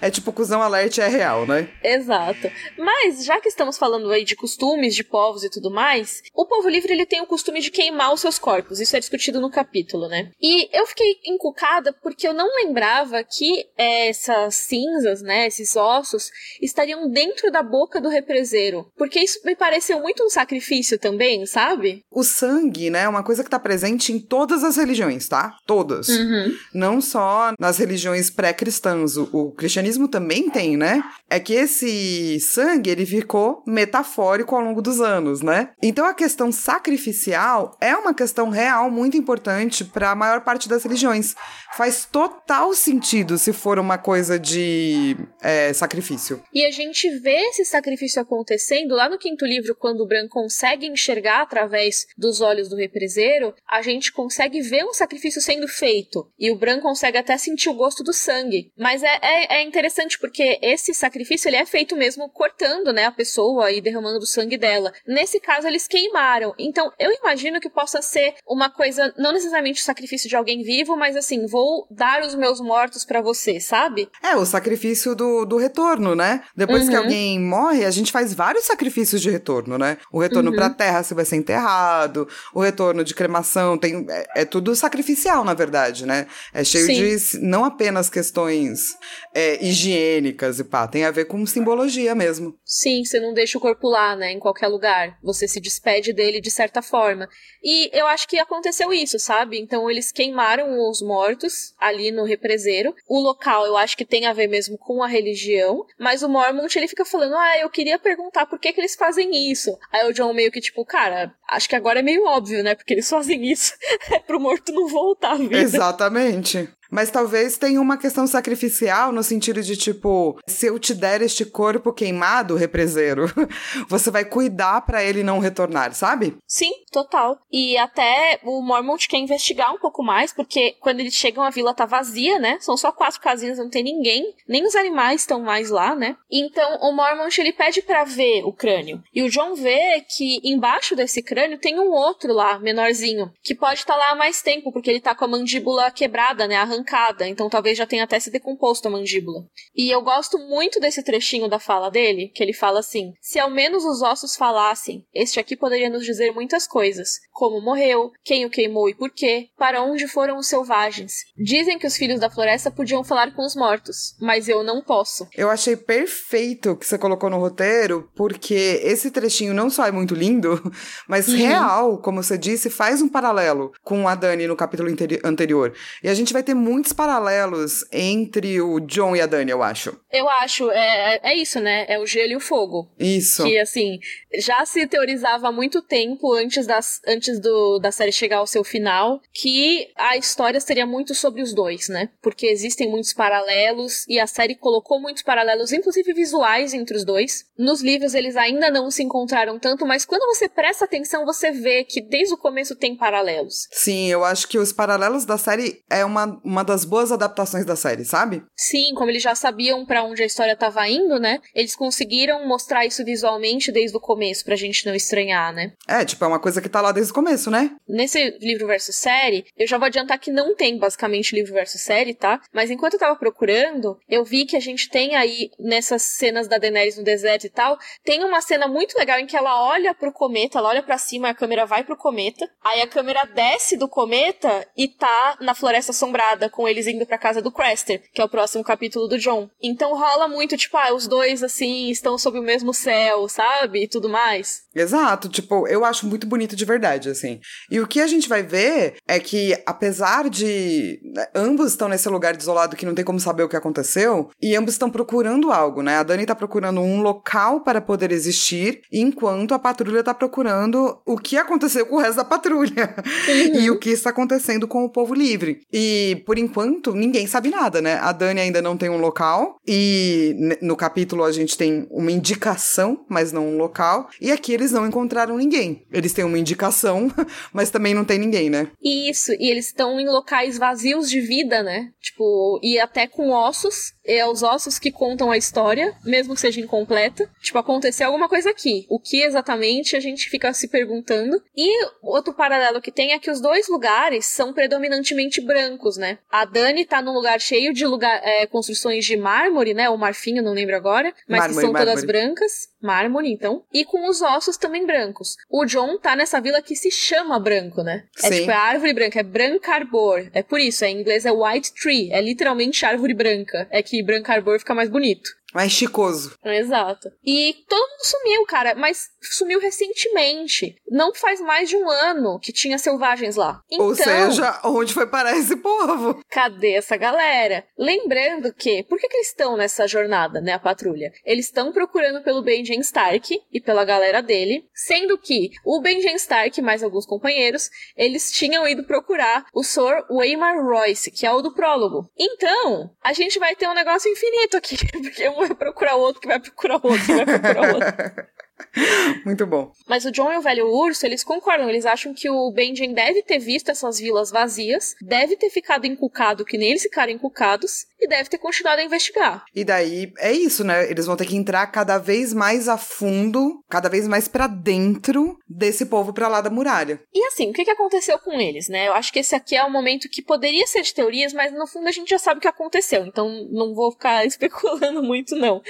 É tipo, cuzão alert é real, né? Exato. Mas, já que estamos falando aí de costumes de povos e tudo mais, o povo livre ele tem o costume de queimar os seus corpos. Isso é discutido no capítulo, né? E eu fiquei encucada porque eu não lembrava que essas cinzas, né, esses ossos, estariam dentro da boca do represeiro. Porque isso me pareceu muito um sacrifício também, sabe? O sangue, né, é uma coisa que tá presente em todas as religiões, tá? Todas. Uhum. Não só nas religiões pré-cristãs. O, o cristianismo também tem, né? É que esse sangue, ele ficou metafórico ao longo dos anos, né? Então a questão sacrificial é uma questão real muito importante para a maior parte das religiões. Faz total sentido se for uma coisa de é, sacrifício. E a gente vê esse sacrifício acontecendo lá no quinto livro, quando o Bran consegue enxergar através dos olhos do represeiro, a gente consegue ver um sacrifício sendo feito. E o Bran consegue até sentir o gosto do sangue. Mas é, é, é interessante porque esse sacrifício ele é feito mesmo cortando né, a pessoa e derramando o sangue dela. Nesse caso, eles queimaram. Então, eu imagino que possa ser uma coisa, não necessariamente o sacrifício de alguém vivo, mas assim, vou dar os meus mortos para você, sabe? É, o sacrifício do, do retorno, né? Depois Uhum. que alguém morre, a gente faz vários sacrifícios de retorno, né? O retorno Uhum. pra terra, se vai ser enterrado, o retorno de cremação, tem, é, é tudo sacrificial, na verdade, né? É cheio Sim. de não apenas questões é, higiênicas e pá, tem a ver com simbologia mesmo. Sim, você não deixa o corpo lá, né, em qualquer lugar. Você se despede dele de certa forma. E eu acho que aconteceu isso, sabe? Então eles queimaram os mortos ali no represeiro. O local eu acho que tem a ver mesmo com a religião, mas o Mormont ele fica falando: "Ah, eu queria perguntar por que que eles fazem isso". Aí o John meio que tipo, cara, acho que agora é meio óbvio, né? Porque eles fazem isso é pro morto não voltar vida. Exatamente. Mas talvez tenha uma questão sacrificial no sentido de tipo, se eu te der este corpo queimado, represeiro, você vai cuidar para ele não retornar, sabe? Sim, total. E até o Mormont quer investigar um pouco mais, porque quando eles chegam a vila tá vazia, né? São só quatro casinhas, não tem ninguém, nem os animais estão mais lá, né? Então o Mormont ele pede para ver o crânio. E o John vê que embaixo desse crânio tem um outro lá, menorzinho, que pode estar tá lá há mais tempo, porque ele tá com a mandíbula quebrada, né? Arrancada. Então talvez já tenha até se decomposto a mandíbula. E eu gosto muito desse trechinho da fala dele, que ele fala assim: se ao menos os ossos falassem, este aqui poderia nos dizer muitas coisas, como morreu, quem o queimou e por quê, para onde foram os selvagens. Dizem que os filhos da floresta podiam falar com os mortos, mas eu não posso. Eu achei perfeito o que você colocou no roteiro, porque esse trechinho não só é muito lindo, mas uhum. real, como você disse, faz um paralelo com a Dani no capítulo anterior. E a gente vai ter muitos paralelos entre o John e a Dani, eu acho. Eu acho, é, é isso, né? É o gelo e o fogo. Isso. Que, assim, já se teorizava há muito tempo antes, das, antes do, da série chegar ao seu final que a história seria muito sobre os dois, né? Porque existem muitos paralelos e a série colocou muitos paralelos, inclusive visuais, entre os dois. Nos livros eles ainda não se encontraram tanto, mas quando você presta atenção, você vê que desde o começo tem paralelos. Sim, eu acho que os paralelos da série é uma, uma das boas adaptações da série, sabe? Sim, como eles já sabiam para onde a história estava indo, né? Eles conseguiram mostrar isso visualmente desde o começo, pra gente não estranhar, né? É, tipo, é uma coisa que tá lá desde o começo, né? Nesse livro versus série, eu já vou adiantar que não tem basicamente livro versus série, tá? Mas enquanto eu tava procurando, eu vi que a gente tem aí, nessas cenas da Daenerys no deserto e tal, tem uma cena muito legal em que ela olha pro cometa, ela olha para cima, a câmera vai pro cometa, aí a câmera desce do cometa e tá na floresta assombrada, com eles indo pra casa do Craster, que é o próximo capítulo do John. Então rola muito, tipo, ah, os dois, assim, estão sob o mesmo céu, sabe? E tudo mais. Exato, tipo, eu acho muito bonito de verdade, assim. E o que a gente vai ver é que, apesar de né, ambos estão nesse lugar desolado que não tem como saber o que aconteceu, e ambos estão procurando algo, né? A Dani tá procurando um local para poder existir, enquanto a patrulha tá procurando o que aconteceu com o resto da patrulha. Uhum. e o que está acontecendo com o povo livre. E, por enquanto, ninguém sabe nada, né? A Dani ainda não tem um local, e no capítulo a gente tem uma indicação, mas não um local. E aqui eles não encontraram ninguém. Eles têm uma indicação, mas também não tem ninguém, né? Isso, e eles estão em locais vazios de vida, né? Tipo, e até com ossos. É os ossos que contam a história, mesmo que seja incompleta. Tipo, aconteceu alguma coisa aqui. O que exatamente a gente fica se perguntando. E outro paralelo que tem é que os dois lugares são predominantemente brancos, né? A Dani tá num lugar cheio de lugar, é, construções de mármore, né? Ou marfinho, não lembro agora. Mas mármore, que são mármore. todas brancas mármore, então, e com os ossos também brancos. O John tá nessa vila que se chama branco, né? É Sim. É tipo, é árvore branca, é brancarbor. É por isso, em inglês é white tree, é literalmente árvore branca. É que brancarbor fica mais bonito mais chicoso. Exato. E todo mundo sumiu, cara, mas sumiu recentemente. Não faz mais de um ano que tinha selvagens lá. Então, Ou seja, onde foi parar esse povo? Cadê essa galera? Lembrando que, por que, que eles estão nessa jornada, né, a patrulha? Eles estão procurando pelo Benjen Stark e pela galera dele, sendo que o Benjen Stark e mais alguns companheiros, eles tinham ido procurar o Sir Waymar Royce, que é o do prólogo. Então, a gente vai ter um negócio infinito aqui, porque um vai procurar outro, que vai procurar outro, que vai procurar outro. Muito bom. Mas o John e o velho urso, eles concordam. Eles acham que o Benjen deve ter visto essas vilas vazias, deve ter ficado encucado, que nem eles ficaram encucados, e deve ter continuado a investigar. E daí é isso, né? Eles vão ter que entrar cada vez mais a fundo, cada vez mais para dentro desse povo pra lá da muralha. E assim, o que, que aconteceu com eles, né? Eu acho que esse aqui é o momento que poderia ser de teorias, mas no fundo a gente já sabe o que aconteceu, então não vou ficar especulando muito, não.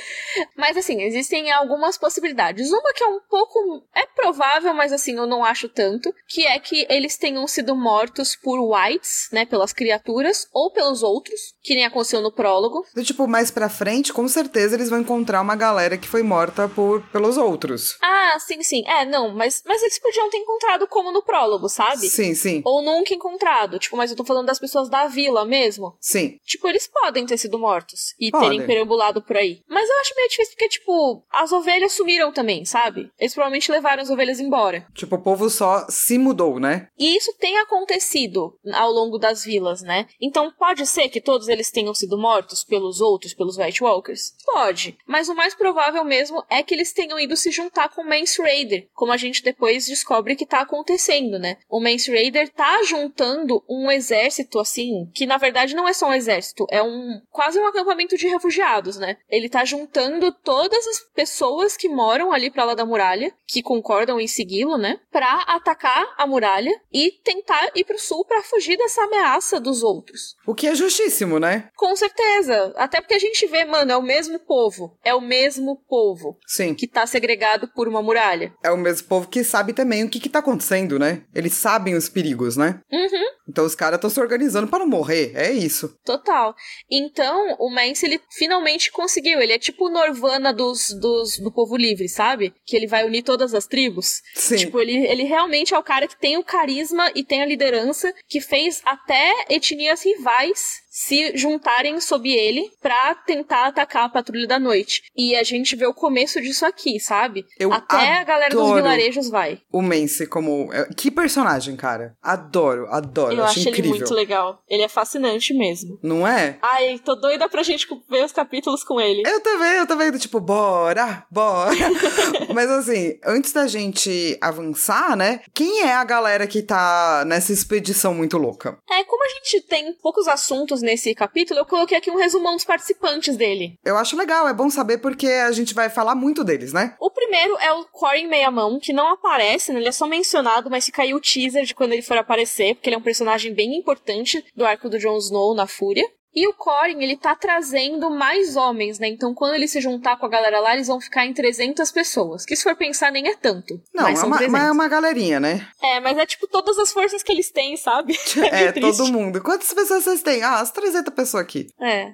Mas assim, existem algumas possibilidades. Uma que é um pouco. É provável, mas assim, eu não acho tanto. Que é que eles tenham sido mortos por whites, né? Pelas criaturas, ou pelos outros, que nem aconteceu no prólogo. E, tipo, mais pra frente, com certeza eles vão encontrar uma galera que foi morta por pelos outros. Ah, sim, sim. É, não, mas, mas eles podiam ter encontrado como no prólogo, sabe? Sim, sim. Ou nunca encontrado. Tipo, mas eu tô falando das pessoas da vila mesmo. Sim. Tipo, eles podem ter sido mortos e podem. terem perambulado por aí. Mas eu acho meio difícil porque, tipo, as ovelhas sumiram também sabe? Eles provavelmente levaram as ovelhas embora. Tipo, o povo só se mudou, né? E isso tem acontecido ao longo das vilas, né? Então pode ser que todos eles tenham sido mortos pelos outros, pelos White Walkers? Pode. Mas o mais provável mesmo é que eles tenham ido se juntar com o Mance Raider, como a gente depois descobre que tá acontecendo, né? O Mance Raider tá juntando um exército, assim, que na verdade não é só um exército, é um quase um acampamento de refugiados, né? Ele tá juntando todas as pessoas que moram ali pra lá da muralha, que concordam em segui-lo, né? Pra atacar a muralha e tentar ir pro sul para fugir dessa ameaça dos outros. O que é justíssimo, né? Com certeza. Até porque a gente vê, mano, é o mesmo povo. É o mesmo povo. Sim. Que tá segregado por uma muralha. É o mesmo povo que sabe também o que, que tá acontecendo, né? Eles sabem os perigos, né? Uhum. Então os caras estão se organizando para não morrer. É isso. Total. Então, o Mance, ele finalmente conseguiu. Ele é tipo o Norvana dos, dos, do povo livre, sabe? Que ele vai unir todas as tribos. Sim. Tipo, ele, ele realmente é o cara que tem o carisma e tem a liderança que fez até etnias rivais se juntarem sob ele pra tentar atacar a patrulha da noite. E a gente vê o começo disso aqui, sabe? Eu Até a galera dos vilarejos vai. O Mance como. é, Que personagem, cara. Adoro, adoro. Eu acho acho ele incrível. muito legal. Ele é fascinante mesmo. Não é? Ai, tô doida pra gente ver os capítulos com ele. Eu também, eu também, do tipo, bora, bora. Mas assim, antes da gente avançar, né? Quem é a galera que tá nessa expedição muito louca? É, como a gente tem poucos assuntos nesse capítulo, eu coloquei aqui um resumão dos participantes dele. Eu acho legal, é bom saber porque a gente vai falar muito deles, né? O primeiro é o Corin Meia-Mão, que não aparece, né? Ele é só mencionado, mas fica aí o teaser de quando ele for aparecer, porque ele é um personagem bem importante do arco do Jon Snow na Fúria. E o Corin, ele tá trazendo mais homens, né? Então, quando ele se juntar com a galera lá, eles vão ficar em 300 pessoas. Que se for pensar, nem é tanto. Não, mas é são uma, 300. mas é uma galerinha, né? É, mas é tipo todas as forças que eles têm, sabe? É, triste. todo mundo. Quantas pessoas vocês têm? Ah, as 300 pessoas aqui. É,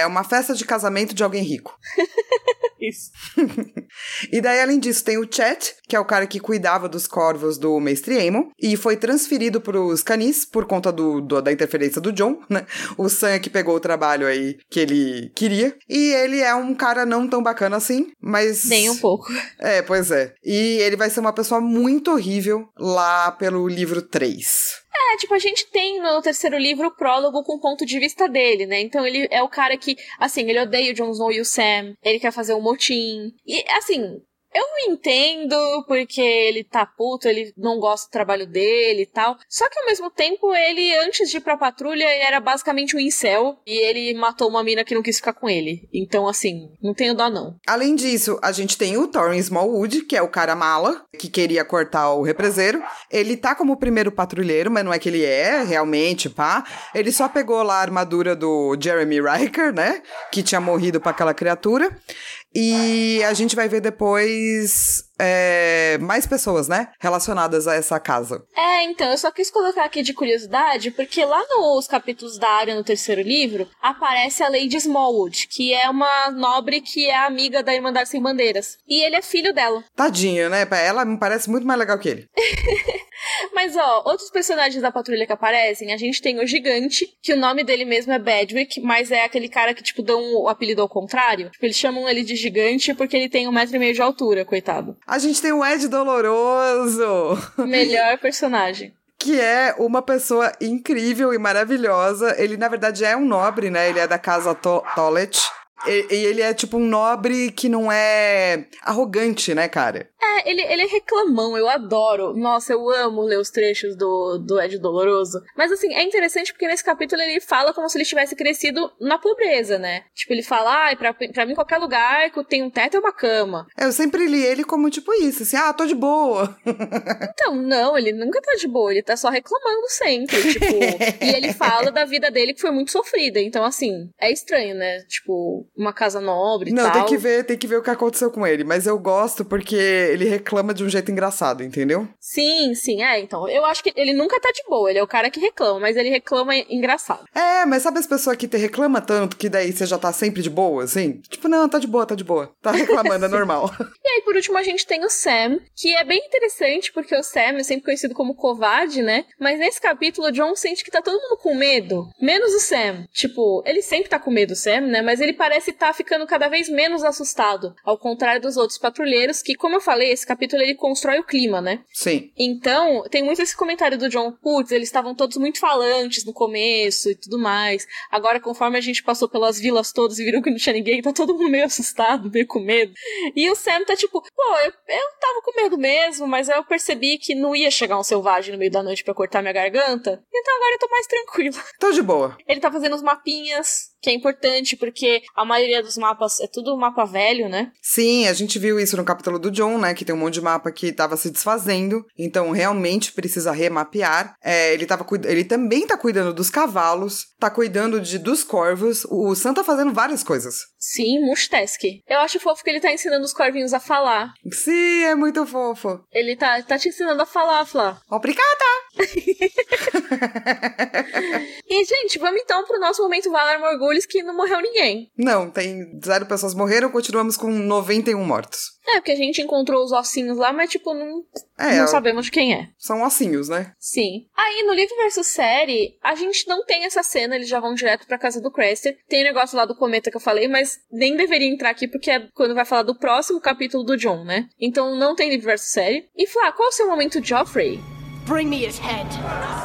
É uma festa de casamento de alguém rico. isso. E daí, além disso, tem o Chet, que é o cara que cuidava dos corvos do Mestre Aemon, e foi transferido pros canis por conta do, do- da interferência do John, né? O Sam é que pegou o trabalho aí que ele queria. E ele é um cara não tão bacana assim, mas. Nem um pouco. É, pois é. E ele vai ser uma pessoa muito horrível lá pelo livro 3. É, tipo, a gente tem no terceiro livro o prólogo com o ponto de vista dele, né? Então ele é o cara que, assim, ele odeia o Jon Snow e o Sam, ele quer fazer um motim. E, assim, eu entendo porque ele tá puto, ele não gosta do trabalho dele e tal. Só que ao mesmo tempo, ele, antes de ir pra patrulha, ele era basicamente um incel. E ele matou uma mina que não quis ficar com ele. Então, assim, não tenho dó não. Além disso, a gente tem o Thorin Smallwood, que é o cara mala, que queria cortar o represeiro. Ele tá como o primeiro patrulheiro, mas não é que ele é, realmente, pá. Ele só pegou lá a armadura do Jeremy Riker, né? Que tinha morrido pra aquela criatura. E a gente vai ver depois é, mais pessoas, né? Relacionadas a essa casa. É, então, eu só quis colocar aqui de curiosidade, porque lá nos capítulos da área no terceiro livro, aparece a Lady Smallwood, que é uma nobre que é amiga da Irmandade Sem Bandeiras. E ele é filho dela. Tadinho, né? Ela me parece muito mais legal que ele. Mas, ó, outros personagens da patrulha que aparecem, a gente tem o Gigante, que o nome dele mesmo é Badwick, mas é aquele cara que, tipo, dão o apelido ao contrário. Tipo, eles chamam ele de Gigante porque ele tem um metro e meio de altura, coitado. A gente tem o Ed Doloroso. Melhor personagem. que é uma pessoa incrível e maravilhosa. Ele, na verdade, é um nobre, né? Ele é da casa to Tollet. E, e ele é tipo um nobre que não é arrogante, né, cara? É, ele, ele é reclamão, eu adoro. Nossa, eu amo ler os trechos do, do Ed Doloroso. Mas assim, é interessante porque nesse capítulo ele fala como se ele tivesse crescido na pobreza, né? Tipo, ele fala, ah, pra, pra mim qualquer lugar que tem um teto e uma cama. Eu sempre li ele como tipo isso, assim, ah, tô de boa. Então, não, ele nunca tá de boa, ele tá só reclamando sempre, tipo. e ele fala da vida dele que foi muito sofrida. Então, assim, é estranho, né? Tipo, uma casa nobre Não, tal. tem que ver, tem que ver o que aconteceu com ele. Mas eu gosto porque ele reclama de um jeito engraçado, entendeu? Sim, sim, é. Então, eu acho que ele nunca tá de boa, ele é o cara que reclama, mas ele reclama engraçado. É, mas sabe as pessoas que te reclama tanto que daí você já tá sempre de boa, assim? Tipo, não, tá de boa, tá de boa. Tá reclamando, é normal. E aí, por último, a gente tem o Sam, que é bem interessante, porque o Sam é sempre conhecido como covarde, né? Mas nesse capítulo, o John sente que tá todo mundo com medo, menos o Sam. Tipo, ele sempre tá com medo, o Sam, né? Mas ele parece parece estar tá ficando cada vez menos assustado, ao contrário dos outros patrulheiros, que, como eu falei, esse capítulo ele constrói o clima, né? Sim. Então, tem muito esse comentário do John, putz, eles estavam todos muito falantes no começo e tudo mais. Agora, conforme a gente passou pelas vilas todas e viram que não tinha ninguém, tá todo mundo meio assustado, meio com medo. E o Sam tá tipo, pô, eu, eu tava com medo mesmo, mas eu percebi que não ia chegar um selvagem no meio da noite para cortar minha garganta. Então agora eu tô mais tranquila. Tô de boa. Ele tá fazendo os mapinhas, que é importante porque a maioria dos mapas é tudo mapa velho, né? Sim, a gente viu isso no capítulo do John, né? Que tem um monte de mapa que tava se desfazendo, então realmente precisa remapear. É, ele, tava, ele também tá cuidando dos cavalos, tá cuidando de, dos corvos. O Sam tá fazendo várias coisas. Sim, Mustask. Eu acho fofo que ele tá ensinando os corvinhos a falar. Sim, é muito fofo. Ele tá, tá te ensinando a falar, Flá. Obrigada! e, gente, vamos então pro nosso momento Valar Morgulhos, que não morreu ninguém. Não, tem zero pessoas morreram, continuamos com 91 mortos. É, porque a gente encontrou os ossinhos lá, mas, tipo, não, é, não sabemos de quem é. São ossinhos, né? Sim. Aí, no livro versus série, a gente não tem essa cena, eles já vão direto pra casa do Craster. Tem o negócio lá do cometa que eu falei, mas nem deveria entrar aqui, porque é quando vai falar do próximo capítulo do John, né? Então não tem livro versus série. E, Flá, qual é o seu momento Joffrey? Bring me his head.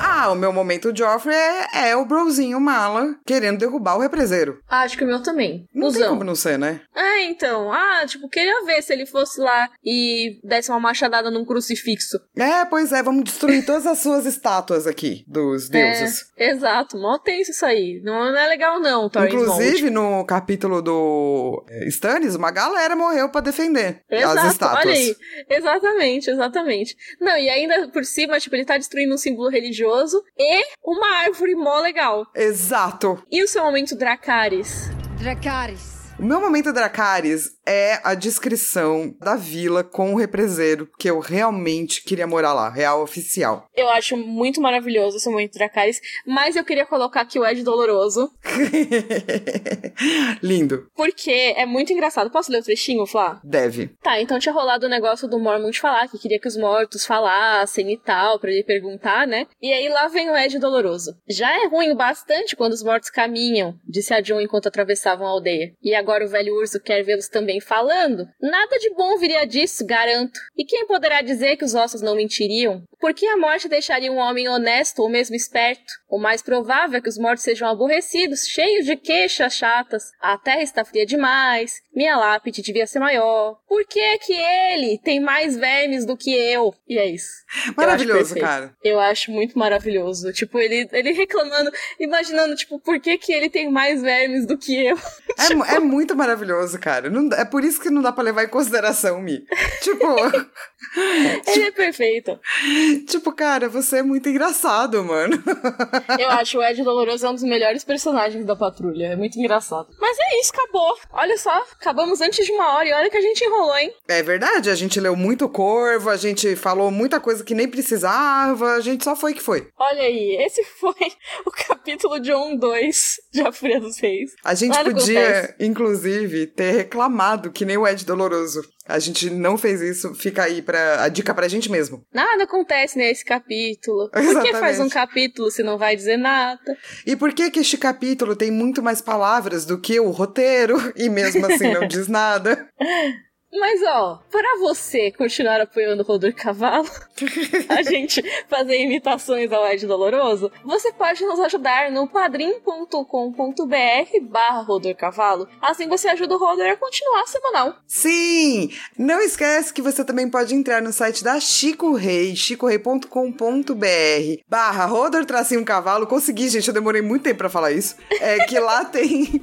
Ah, o meu momento Joffrey é, é o brozinho mala querendo derrubar o represeiro. Ah, acho que o meu também. Não Usão. tem como não ser, né? É, então. Ah, tipo, queria ver se ele fosse lá e desse uma machadada num crucifixo. É, pois é, vamos destruir todas as suas estátuas aqui, dos é, deuses. É, exato, mó tenso isso aí. Não, não é legal não, Thorin Inclusive, no capítulo do é, Stannis, uma galera morreu para defender Exato, as estátuas. olha aí. Exatamente, exatamente. Não, e ainda por cima, tipo, Tipo, ele tá destruindo um símbolo religioso e uma árvore mó legal. Exato. E o seu momento Dracarys? Dracarys. O meu momento Dracarys é a descrição da vila com o represeiro, que eu realmente queria morar lá, real oficial. Eu acho muito maravilhoso esse momento Dracarys, mas eu queria colocar aqui o Ed Doloroso. Lindo. Porque é muito engraçado. Posso ler o trechinho, Flá? Deve. Tá, então tinha rolado o negócio do Mormont falar, que queria que os mortos falassem e tal, para ele perguntar, né? E aí lá vem o Ed Doloroso. Já é ruim bastante quando os mortos caminham, disse a John enquanto atravessavam a aldeia. E agora o velho urso quer vê-los também falando. Nada de bom viria disso, garanto. E quem poderá dizer que os ossos não mentiriam? Por que a morte deixaria um homem honesto ou mesmo esperto? O mais provável é que os mortos sejam aborrecidos, cheios de queixas chatas. A terra está fria demais. Minha lápide devia ser maior. Por que que ele tem mais vermes do que eu? E é isso. Maravilhoso, eu cara. Eu acho muito maravilhoso. Tipo, ele, ele reclamando, imaginando, tipo, por que que ele tem mais vermes do que eu? É, tipo... é muito maravilhoso, cara. Não, é por isso que não dá pra levar em consideração, Mi. tipo... ele é perfeito. Tipo, cara, você é muito engraçado, mano. Eu acho o Ed Doloroso é um dos melhores personagens da patrulha. É muito engraçado. Mas é isso, acabou. Olha só, acabamos antes de uma hora e olha que a gente enrolou, hein? É verdade, a gente leu muito Corvo, a gente falou muita coisa que nem precisava, a gente só foi que foi. Olha aí, esse foi o capítulo de 1 2 de A Fúria dos Reis. A gente Nada podia, acontece. inclusive, ter reclamado que nem o Ed Doloroso. A gente não fez isso, fica aí pra, a dica pra gente mesmo. Nada acontece nesse capítulo. Por Exatamente. que faz um capítulo se não vai dizer nada? E por que que este capítulo tem muito mais palavras do que o roteiro e mesmo assim não diz nada? Mas ó, para você continuar apoiando o Rodor Cavalo, a gente fazer imitações ao Ed Doloroso, você pode nos ajudar no padrim.com.br barra Rodor Cavalo. Assim você ajuda o Rodor a continuar semanal. Sim! Não esquece que você também pode entrar no site da Chico Rei, chicorei.com.br barra Rodor Tracinho Cavalo. Consegui, gente, eu demorei muito tempo para falar isso. É que lá tem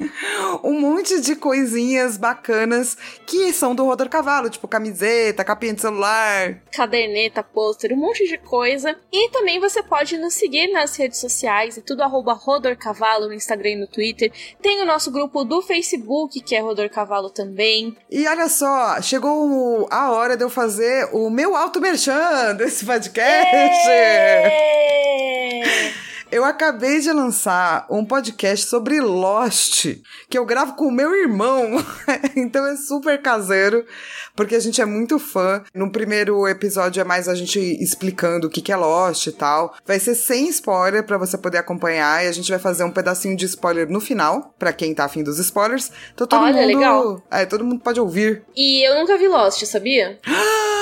um monte de coisinhas bacanas que são do Rodor Rodor Cavalo, tipo camiseta, capinha de celular, caderneta, pôster, um monte de coisa. E também você pode nos seguir nas redes sociais, é tudo arroba Rodor Cavalo no Instagram e no Twitter. Tem o nosso grupo do Facebook, que é Rodor Cavalo também. E olha só, chegou a hora de eu fazer o meu auto merchan desse podcast. Eu acabei de lançar um podcast sobre Lost, que eu gravo com o meu irmão. então é super caseiro, porque a gente é muito fã. No primeiro episódio é mais a gente explicando o que é Lost e tal. Vai ser sem spoiler para você poder acompanhar e a gente vai fazer um pedacinho de spoiler no final, para quem tá afim dos spoilers. Então todo Olha, mundo, legal. É, todo mundo pode ouvir. E eu nunca vi Lost, sabia?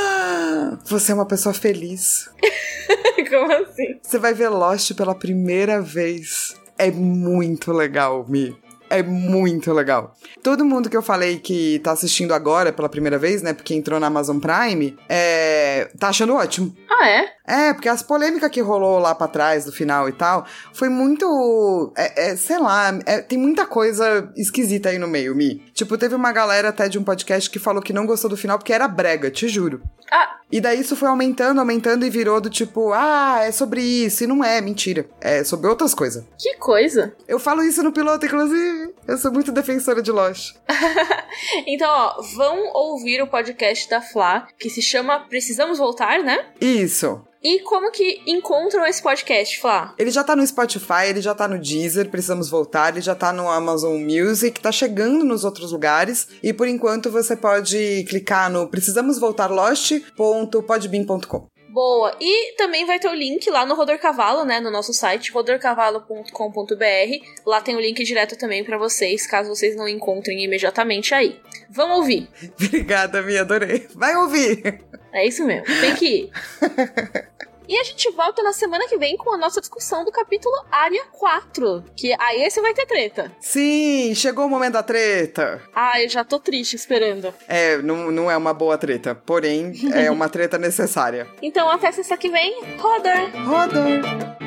Você é uma pessoa feliz. Como assim? Você vai ver Lost pela primeira vez. É muito legal, Mi. É muito legal. Todo mundo que eu falei que tá assistindo agora pela primeira vez, né? Porque entrou na Amazon Prime, é... tá achando ótimo. Ah, é? É, porque as polêmicas que rolou lá pra trás, do final e tal, foi muito. É, é, sei lá, é, tem muita coisa esquisita aí no meio, Mi. Tipo, teve uma galera até de um podcast que falou que não gostou do final porque era brega, te juro. Ah, E daí isso foi aumentando, aumentando e virou do tipo, ah, é sobre isso. E não é, mentira. É sobre outras coisas. que coisa. Eu falo isso no piloto, inclusive. Eu sou muito defensora de Lost. Então, ó, vão ouvir o podcast da Flá, que se chama Precisamos Voltar, né? Isso. E como que encontram esse podcast, Flá? Ele já tá no Spotify, ele já tá no Deezer, precisamos voltar, ele já tá no Amazon Music, tá chegando nos outros lugares. E por enquanto você pode clicar no precisamos voltar lost.podbean.com. Boa. E também vai ter o link lá no Rodor Cavalo, né? No nosso site, rodorcavalo.com.br. Lá tem o link direto também pra vocês, caso vocês não encontrem imediatamente aí. Vamos ouvir. Obrigada, me adorei. Vai ouvir! É isso mesmo. Tem que ir. E a gente volta na semana que vem com a nossa discussão do capítulo Área 4. Que aí esse vai ter treta. Sim, chegou o momento da treta. Ah, eu já tô triste esperando. É, não, não é uma boa treta, porém é uma treta necessária. Então até sexta que vem, Rodor! Roda!